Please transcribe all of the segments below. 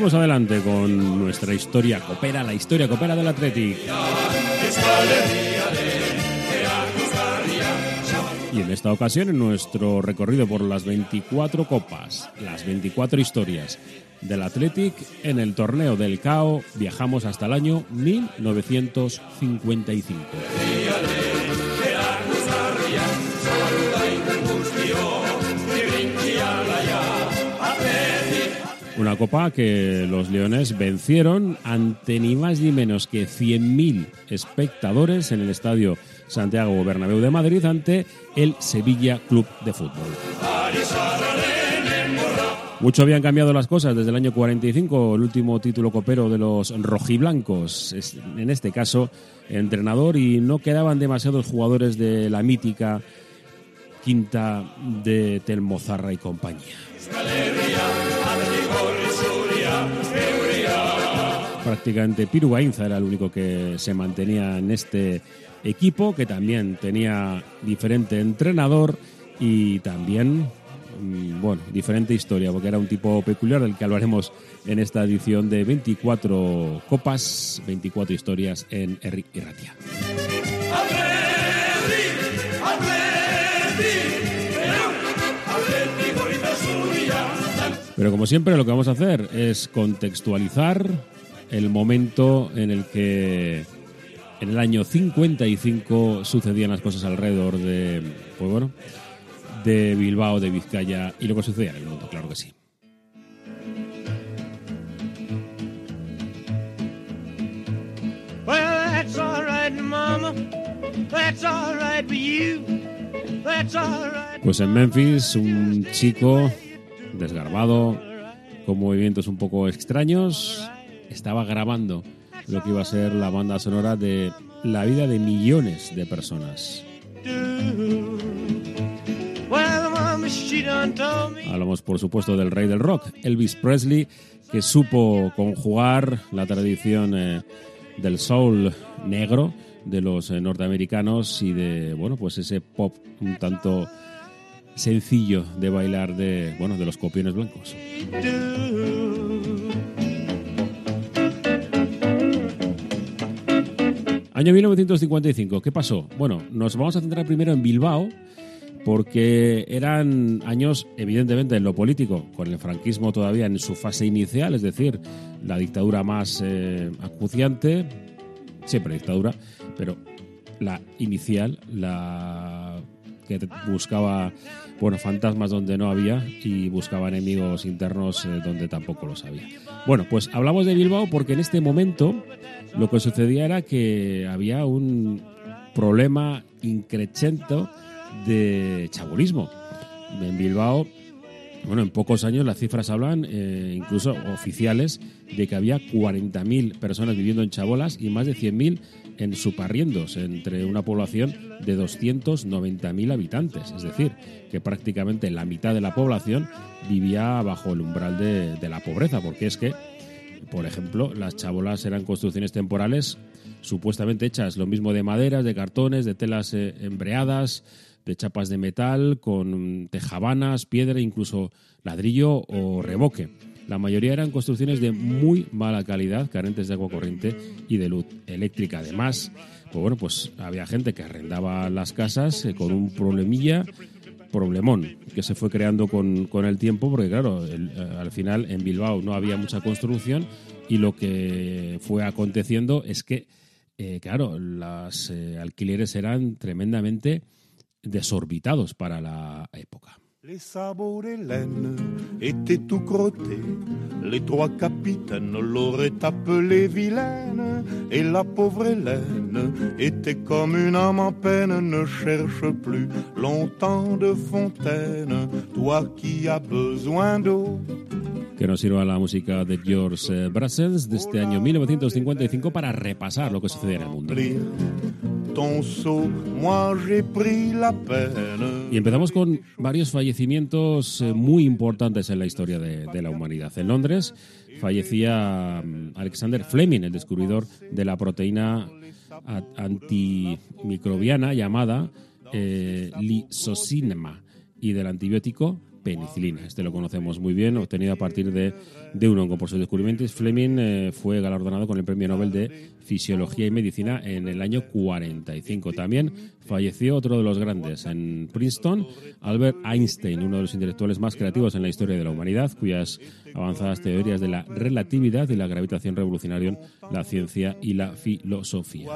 Seguimos adelante con nuestra historia copera, la historia copera del Athletic. Y en esta ocasión, en nuestro recorrido por las 24 copas, las 24 historias del Athletic, en el torneo del CAO viajamos hasta el año 1955. Una copa que los Leones vencieron ante ni más ni menos que 100.000 espectadores en el estadio Santiago Bernabéu de Madrid ante el Sevilla Club de Fútbol. Mucho habían cambiado las cosas desde el año 45, el último título copero de los rojiblancos, en este caso entrenador, y no quedaban demasiados jugadores de la mítica quinta de Telmozarra y compañía. Prácticamente Piru era el único que se mantenía en este equipo, que también tenía diferente entrenador y también, mm, bueno, diferente historia, porque era un tipo peculiar del que hablaremos en esta edición de 24 copas, 24 historias en Eric y Ratia. Pero como siempre lo que vamos a hacer es contextualizar el momento en el que en el año 55 sucedían las cosas alrededor de, pues bueno, de Bilbao, de Vizcaya y lo que sucedía en el mundo, claro que sí. Pues en Memphis, un chico desgarbado, con movimientos un poco extraños, estaba grabando lo que iba a ser la banda sonora de la vida de millones de personas. Hablamos, por supuesto, del rey del rock, Elvis Presley, que supo conjugar la tradición eh, del soul negro de los eh, norteamericanos y de, bueno, pues ese pop un tanto sencillo de bailar de, bueno, de los copiones blancos. Año 1955, ¿qué pasó? Bueno, nos vamos a centrar primero en Bilbao, porque eran años, evidentemente, en lo político, con el franquismo todavía en su fase inicial, es decir, la dictadura más eh, acuciante, siempre dictadura, pero la inicial, la que buscaba bueno, fantasmas donde no había y buscaba enemigos internos eh, donde tampoco los había. Bueno, pues hablamos de Bilbao porque en este momento lo que sucedía era que había un problema increchento de chabolismo. En Bilbao bueno, en pocos años las cifras hablan, eh, incluso oficiales, de que había 40.000 personas viviendo en chabolas y más de 100.000 en suparriendos, entre una población de 290.000 habitantes. Es decir, que prácticamente la mitad de la población vivía bajo el umbral de, la pobreza, porque es que, por ejemplo, las chabolas eran construcciones temporales supuestamente hechas lo mismo de maderas, de cartones, de telas eh, embreadas, de chapas de metal, con tejabanas, piedra, incluso ladrillo o reboque. La mayoría eran construcciones de muy mala calidad, carentes de agua corriente y de luz eléctrica. Además, pues bueno, pues había gente que arrendaba las casas eh, con un problemilla, problemón, que se fue creando con, el tiempo, porque claro, eh, al final en Bilbao no había mucha construcción y lo que fue aconteciendo es que, eh, claro, los alquileres eran tremendamente desorbitados para la época. Les sabots laine étaient tout crottés. Les trois capitaines l'auraient appelée vilaine. Et la pauvre Hélène était comme une âme en peine. Ne cherche plus longtemps de fontaine. Toi qui as besoin d'eau. que nos sirva la música de George Brassens de este año 1955 para repasar lo que sucede en el mundo. Y empezamos con varios fallecimientos eh, muy importantes en la historia de, la humanidad. En Londres fallecía mm, Alexander Fleming, el descubridor de la proteína antimicrobiana llamada eh, lisosinema y del antibiótico penicilina. Este lo conocemos muy bien, obtenido a partir de, de un hongo. Por sus descubrimientos, Fleming eh, fue galardonado con el Premio Nobel de Fisiología y Medicina en el año 45. También falleció otro de los grandes en Princeton, Albert Einstein, uno de los intelectuales más creativos en la historia de la humanidad, cuyas avanzadas teorías de la relatividad y la gravitación revolucionaron la ciencia y la filosofía.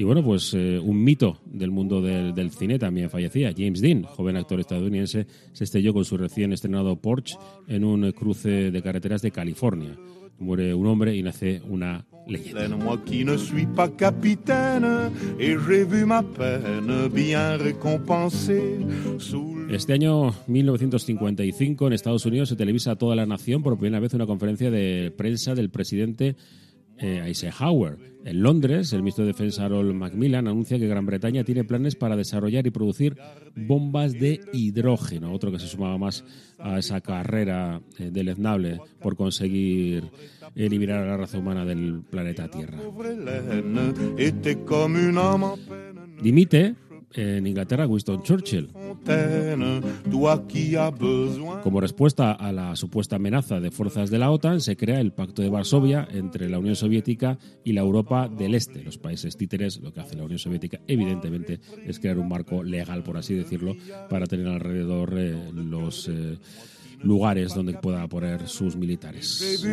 Y bueno, pues eh, un mito del mundo del, del, cine también fallecía. James Dean, joven actor estadounidense, se estrelló con su recién estrenado Porsche en un cruce de carreteras de California. Muere un hombre y nace una leyenda. Este año 1955 en Estados Unidos se televisa a toda la nación por primera vez una conferencia de prensa del presidente eh, Eisenhower. En Londres, el ministro de Defensa Harold Macmillan anuncia que Gran Bretaña tiene planes para desarrollar y producir bombas de hidrógeno, otro que se sumaba más a esa carrera eh, deleznable por conseguir eliminar a la raza humana del planeta Tierra. Dimite en Inglaterra Winston Churchill. Como respuesta a la supuesta amenaza de fuerzas de la OTAN, se crea el Pacto de Varsovia entre la Unión Soviética y la Europa del Este, los países títeres. Lo que hace la Unión Soviética, evidentemente, es crear un marco legal, por así decirlo, para tener alrededor eh, los. Eh, lugares donde pueda poner sus militares.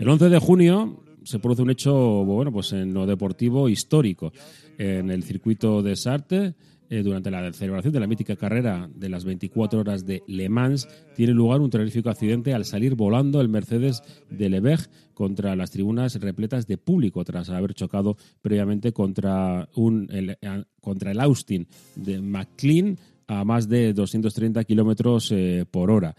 El 11 de junio se produce un hecho, bueno, pues en lo deportivo histórico. En el circuito de Sartre, eh, durante la celebración de la mítica carrera de las 24 horas de Le Mans, tiene lugar un terrorífico accidente al salir volando el Mercedes de Lebeg contra las tribunas repletas de público tras haber chocado previamente contra, un, el, eh, contra el Austin de McLean a más de 230 kilómetros eh, por hora,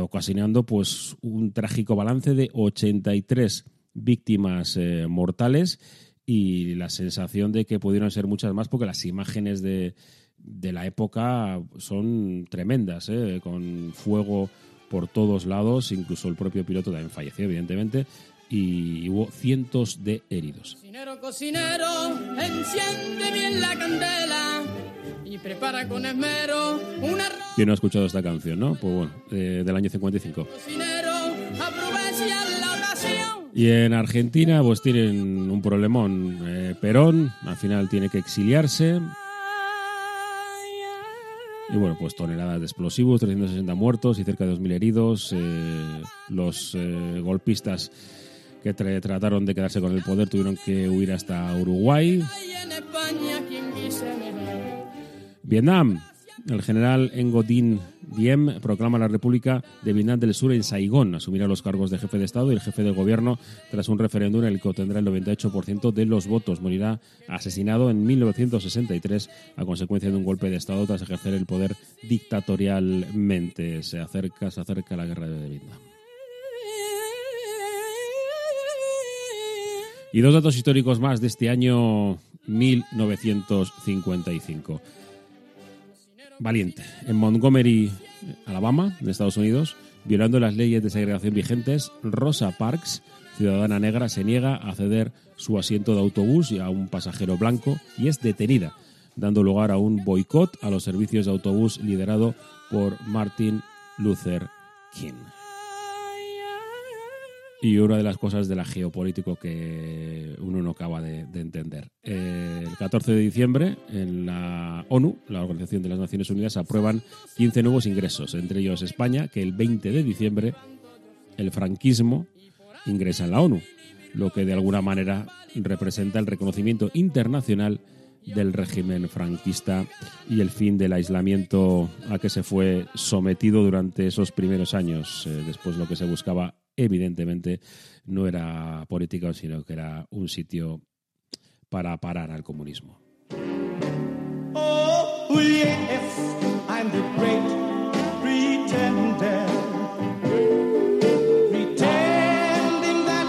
ocasionando pues un trágico balance de 83 víctimas eh, mortales y la sensación de que pudieron ser muchas más porque las imágenes de, de la época son tremendas, eh, con fuego por todos lados, incluso el propio piloto también falleció, evidentemente, y hubo cientos de heridos. Cocinero, cocinero, enciende bien la candela y prepara con esmero una... ¿Quién no ha escuchado esta canción, no? Pues bueno, eh, del año 55. Cocinero, aprovecha y en Argentina pues tienen un problemón. Eh, Perón al final tiene que exiliarse. Y bueno, pues toneladas de explosivos, 360 muertos y cerca de 2.000 heridos. Eh, los eh, golpistas que trataron de quedarse con el poder tuvieron que huir hasta Uruguay. Vietnam, el general Engodin Diem proclama la República de Vietnam del Sur en Saigón. Asumirá los cargos de jefe de Estado y el jefe de gobierno tras un referéndum en el que obtendrá el 98% de los votos. Morirá asesinado en 1963 a consecuencia de un golpe de Estado tras ejercer el poder dictatorialmente. Se acerca, se acerca la guerra de Vietnam. Y dos datos históricos más de este año 1955 valiente. En Montgomery, Alabama, en Estados Unidos, violando las leyes de segregación vigentes, Rosa Parks, ciudadana negra, se niega a ceder su asiento de autobús a un pasajero blanco y es detenida, dando lugar a un boicot a los servicios de autobús liderado por Martin Luther King. Y una de las cosas de la geopolítico que uno no acaba de, entender. el 14 de diciembre, en la ONU, la Organización de las Naciones Unidas, aprueban 15 nuevos ingresos, entre ellos España, que el 20 de diciembre el franquismo ingresa en la ONU, lo que de alguna manera representa el reconocimiento internacional del régimen franquista y el fin del aislamiento a que se fue sometido durante esos primeros años. Eh, después lo que se buscaba evidentemente no era política, sino que era un sitio para parar al comunismo. Oh, yes, I'm the great pretender. Pretending that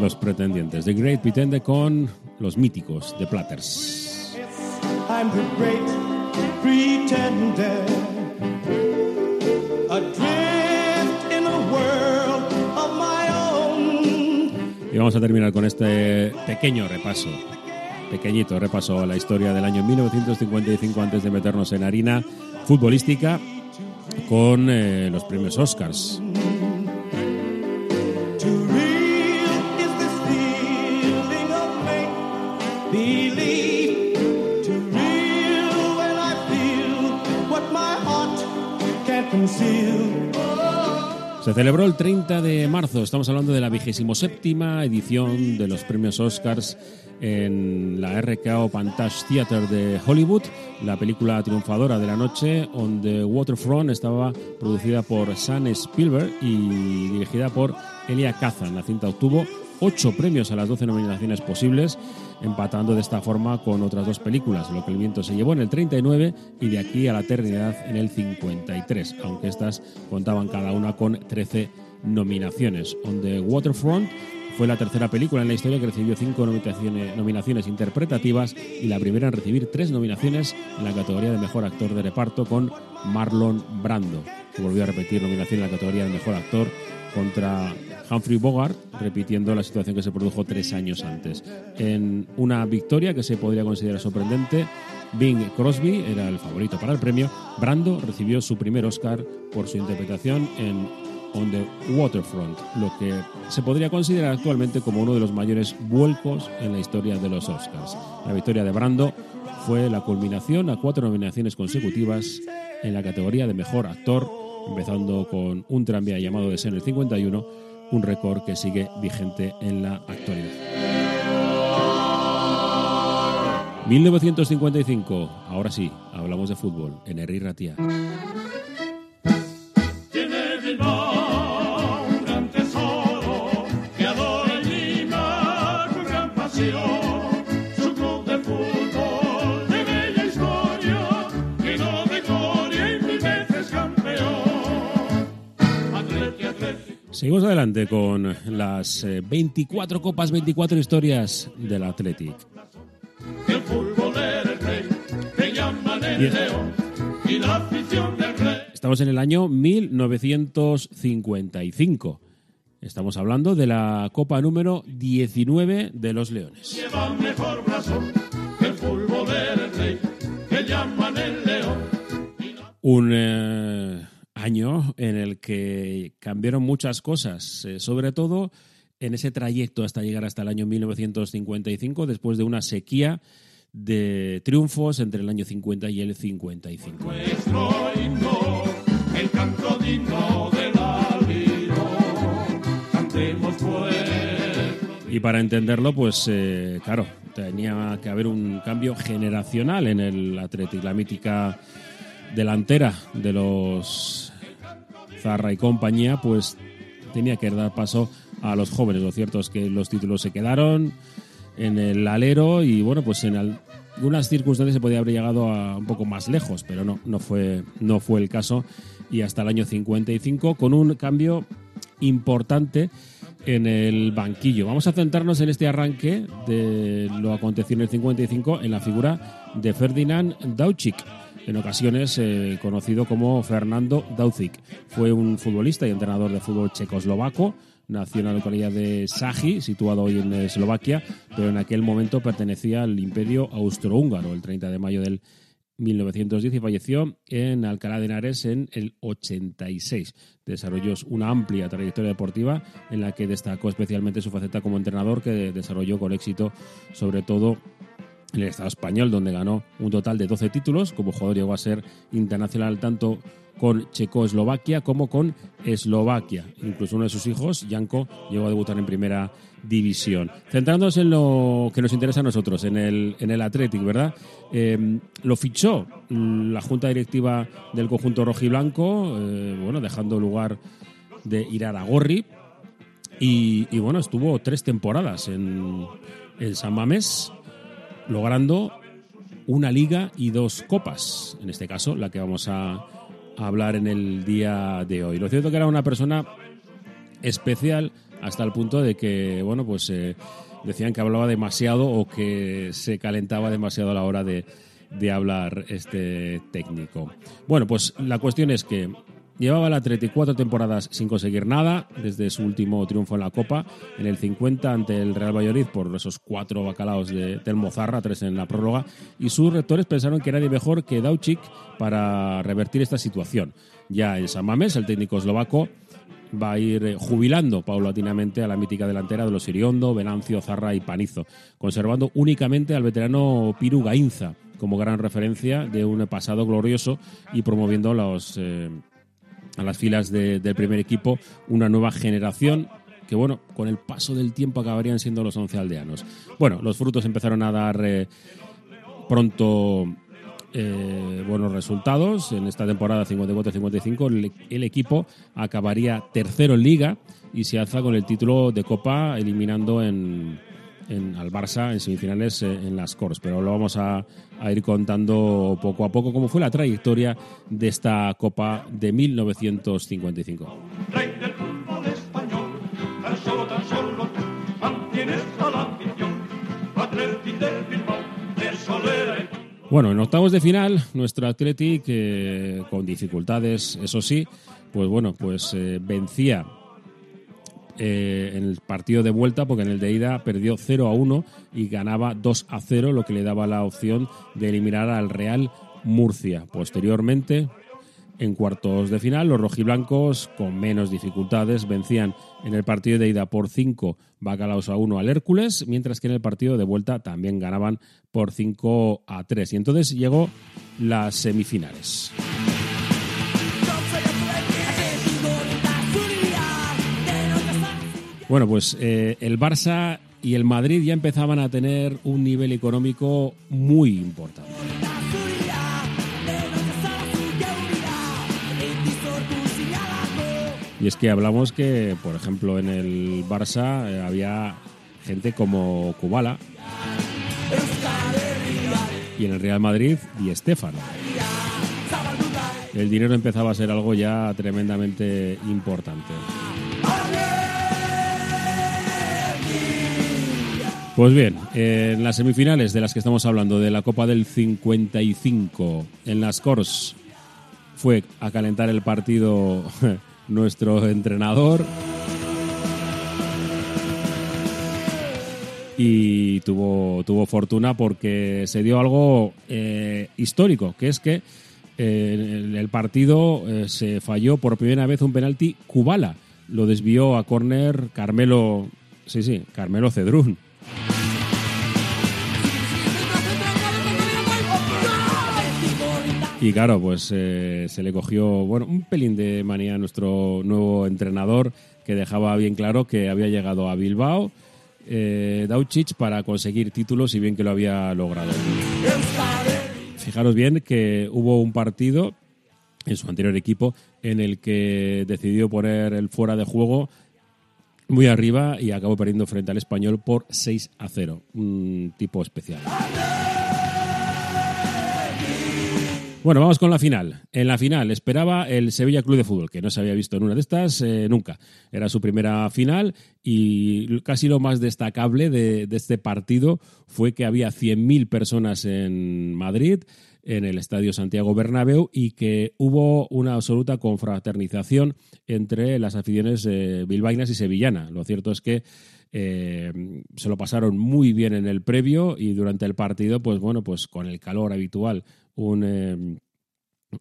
los pretendientes. The Great Pretender con los míticos de Platters. I'm the great pretender. Adrift in a world of my own. Y vamos a terminar con este pequeño repaso pequeñito repaso a la historia del año 1955 antes de meternos en harina futbolística con eh, los premios Oscars. Se celebró el 30 de marzo, estamos hablando de la vigésimo séptima edición de los premios Oscars en la RKO Pantage Theater de Hollywood. La película triunfadora de la noche, On the Waterfront, estaba producida por Sam Spielberg y dirigida por Elia Kazan. La cinta obtuvo ocho premios a las doce nominaciones posibles, empatando de esta forma con otras dos películas. Lo que el viento se llevó en el 39 y de aquí a la eternidad en el 53, aunque estas contaban cada una con 13 nominaciones. On Waterfront fue la tercera película en la historia que recibió cinco nominaciones, nominaciones, interpretativas y la primera en recibir tres nominaciones en la categoría de mejor actor de reparto con Marlon Brando, que volvió a repetir nominación en la categoría de mejor actor contra Humphrey Bogart, repitiendo la situación que se produjo tres años antes. En una victoria que se podría considerar sorprendente, Bing Crosby era el favorito para el premio. Brando recibió su primer Oscar por su interpretación en On the Waterfront, lo que se podría considerar actualmente como uno de los mayores vuelcos en la historia de los Oscars. La victoria de Brando fue la culminación a cuatro nominaciones consecutivas en la categoría de mejor actor, empezando con un tranvía llamado de en el 51 un récord que sigue vigente en la actualidad. 1955, ahora sí, hablamos de fútbol en Herri Ratia. Seguimos adelante con las 24 eh, copas, 24 historias del Athletic. Estamos en el año 1955. Estamos hablando de la copa número 19 de los Leones. Un eh, año en el que cambiaron muchas cosas, eh, sobre todo en ese trayecto hasta llegar hasta el año 1955, después de una sequía de triunfos entre el año 50 y el 55. el canto Y para entenderlo, pues eh, claro, tenía que haber un cambio generacional en el Atlético, la mítica delantera de los Zarra y compañía, pues tenía que dar paso a los jóvenes. Lo cierto es que los títulos se quedaron en el alero y bueno, pues en algunas circunstancias se podía haber llegado a un poco más lejos, pero no, no fue, no fue el caso y hasta el año 55 con un cambio importante en el banquillo. Vamos a centrarnos en este arranque de lo acontecido en el 55 en la figura de Ferdinand Dauchik en ocasiones eh, conocido como Fernando Daucic. Fue un futbolista y entrenador de fútbol checoslovaco, nació en la localidad de Saji, situado hoy en Eslovaquia, pero en aquel momento pertenecía al imperio austrohúngaro. El 30 de mayo del 1910 y falleció en Alcalá de Henares en el 86. Desarrolló una amplia trayectoria deportiva en la que destacó especialmente su faceta como entrenador que desarrolló con éxito sobre todo en el Estado español, donde ganó un total de 12 títulos. Como jugador llegó a ser internacional tanto con Checoslovaquia como con Eslovaquia. Incluso uno de sus hijos, Janko, llegó a debutar en primera división. Centrándonos en lo que nos interesa a nosotros, en el, en el Athletic, ¿verdad? Em, lo fichó la junta directiva del conjunto rojiblanco, eh, bueno, dejando lugar de ir a Gorri. Y, y, bueno, estuvo tres temporadas en, en San Mamés logrando una liga y dos copas, en este caso la que vamos a, hablar en el día de hoy. Lo cierto que era una persona especial hasta el punto de que, bueno, pues eh, decían que hablaba demasiado o que se calentaba demasiado a la hora de, de hablar este técnico. Bueno, pues la cuestión es que llevaba el Atleti cuatro temporadas sin conseguir nada, desde su último triunfo en la Copa, en el 50 ante el Real Valladolid por esos cuatro bacalaos de, del Mozarra, tres en la prórroga, y sus rectores pensaron que nadie mejor que Dauchik para revertir esta situación. Ya en San Mamés, el técnico eslovaco va a ir eh, jubilando paulatinamente a la mítica delantera de los Iriondo, Venancio, Zarra y Panizo, conservando únicamente al veterano Piru Gainza como gran referencia de un pasado glorioso y promoviendo los, eh, a las filas de- del primer equipo una nueva generación que, bueno, con el paso del tiempo acabarían siendo los once aldeanos. Bueno, los frutos empezaron a dar eh, pronto eh, buenos resultados. En esta temporada 54-55 el, el equipo acabaría tercero en liga y se alza con el título de Copa eliminando en, en- al Barça en semifinales eh, en las Cors. Pero lo vamos a, a ir contando poco a poco cómo fue la trayectoria de esta Copa de 1955. Rey del fútbol español, tan solo, tan solo tú mantienes a la afición. Atleti del Bilbao, de Solera y Bueno, en octavos de final, nuestro Athletic, eh, con dificultades, eso sí, pues bueno, pues eh, vencía eh, en el partido de vuelta, porque en el de ida perdió 0 a 1 y ganaba 2 a 0, lo que le daba la opción de eliminar al Real Murcia. Posteriormente, en cuartos de final, los rojiblancos, con menos dificultades, vencían en el partido de ida por 5 bacalaos a 1 al Hércules, mientras que en el partido de vuelta también ganaban por 5 a 3. Y entonces llegó las semifinales. Bueno, pues eh, el Barça y el Madrid ya empezaban a tener un nivel económico muy importante. Y es que hablamos que, por ejemplo, en el Barça eh, había gente como Kubala y en el Real Madrid Di Stéfano. El dinero empezaba a ser algo ya tremendamente importante. Pues bien, en las semifinales de las que estamos hablando, de la Copa del 55, en las Cors, fue a calentar el partido nuestro entrenador y tuvo, tuvo fortuna porque se dio algo eh, histórico, que es que eh, el partido eh, se falló por primera vez un penalti Kubala. Lo desvió a córner Carmelo, sí, sí, Carmelo Cedrún. Y claro, pues eh, se le cogió bueno, un pelín de manía a nuestro nuevo entrenador que dejaba bien claro que había llegado a Bilbao eh, Dauchich para conseguir títulos y bien que lo había logrado. Fijaros bien que hubo un partido en su anterior equipo en el que decidió poner el fuera de juego muy arriba y acabó perdiendo frente al español por 6 a 0. Un tipo especial. Bueno, vamos con la final. En la final esperaba el Sevilla Club de Fútbol, que no se había visto en una de estas eh, nunca. Era su primera final y casi lo más destacable de, este partido fue que había 100.000 personas en Madrid, en el Estadio Santiago Bernabéu, y que hubo una absoluta confraternización entre las aficiones eh, bilbaínas y sevillanas. Lo cierto es que eh, se lo pasaron muy bien en el previo y durante el partido, pues bueno, pues con el calor habitual, eh,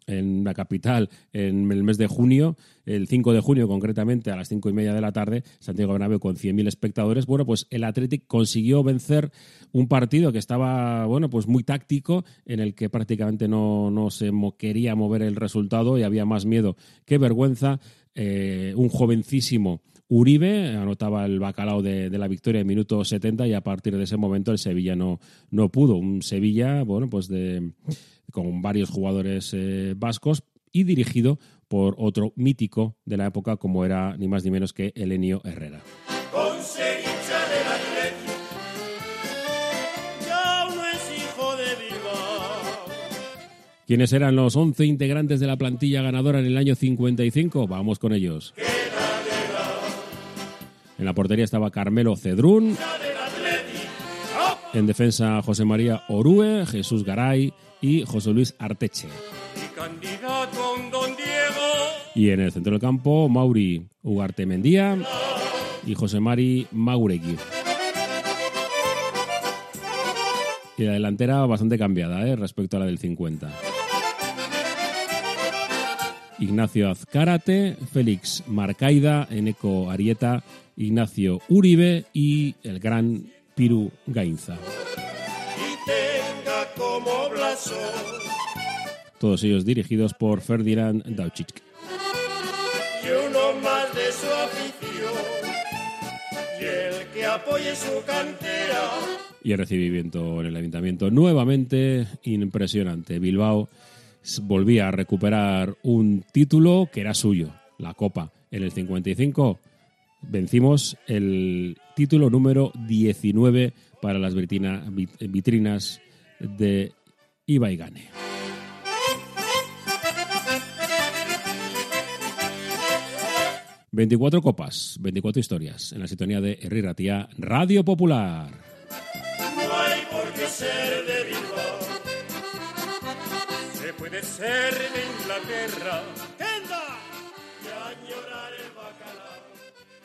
en la capital en el mes de junio, el 5 de junio concretamente a las 5 y media de la tarde, Santiago Bernabéu con 100.000 espectadores. Bueno, pues el Athletic consiguió vencer un partido que estaba, bueno, pues muy táctico, en el que prácticamente no, no se mo quería mover el resultado y había más miedo que vergüenza. Eh, un jovencísimo Uribe anotaba el bacalao de, de, la victoria en minuto 70 y a partir de ese momento el Sevilla no, no pudo. Un Sevilla, bueno, pues de, con varios jugadores eh, vascos y dirigido por otro mítico de la época como era ni más ni menos que Elenio Herrera. ¿Quiénes eran los 11 integrantes de la plantilla ganadora en el año 55? Vamos con ellos. En la portería estaba Carmelo Cedrún. En defensa, José María Orue, Jesús Garay y José Luis Arteche. Y en el centro del campo, Mauri Ugarte Mendía y José Mari Mauregui. Y la delantera bastante cambiada ¿eh? respecto a la del 50. Ignacio Azcárate, Félix Marcaida, Eneco Arieta, Ignacio Uribe y el gran Piru Gainza. y tenga como blasón Todos ellos dirigidos por Ferdinand Dauchik. y uno más de su afición y el que apoye su cantera Y el recibimiento en el ayuntamiento nuevamente impresionante. Bilbao volvía a recuperar un título que era suyo, la Copa. En el 55 vencimos el título número 19 para las vitrina- vit- vitrinas de Ibaigane. ...24 copas, 24 historias... ...en la sintonía de Herri Ratia, Radio Popular. no hay por qué ser de Bilbao se puede ser de Inglaterra.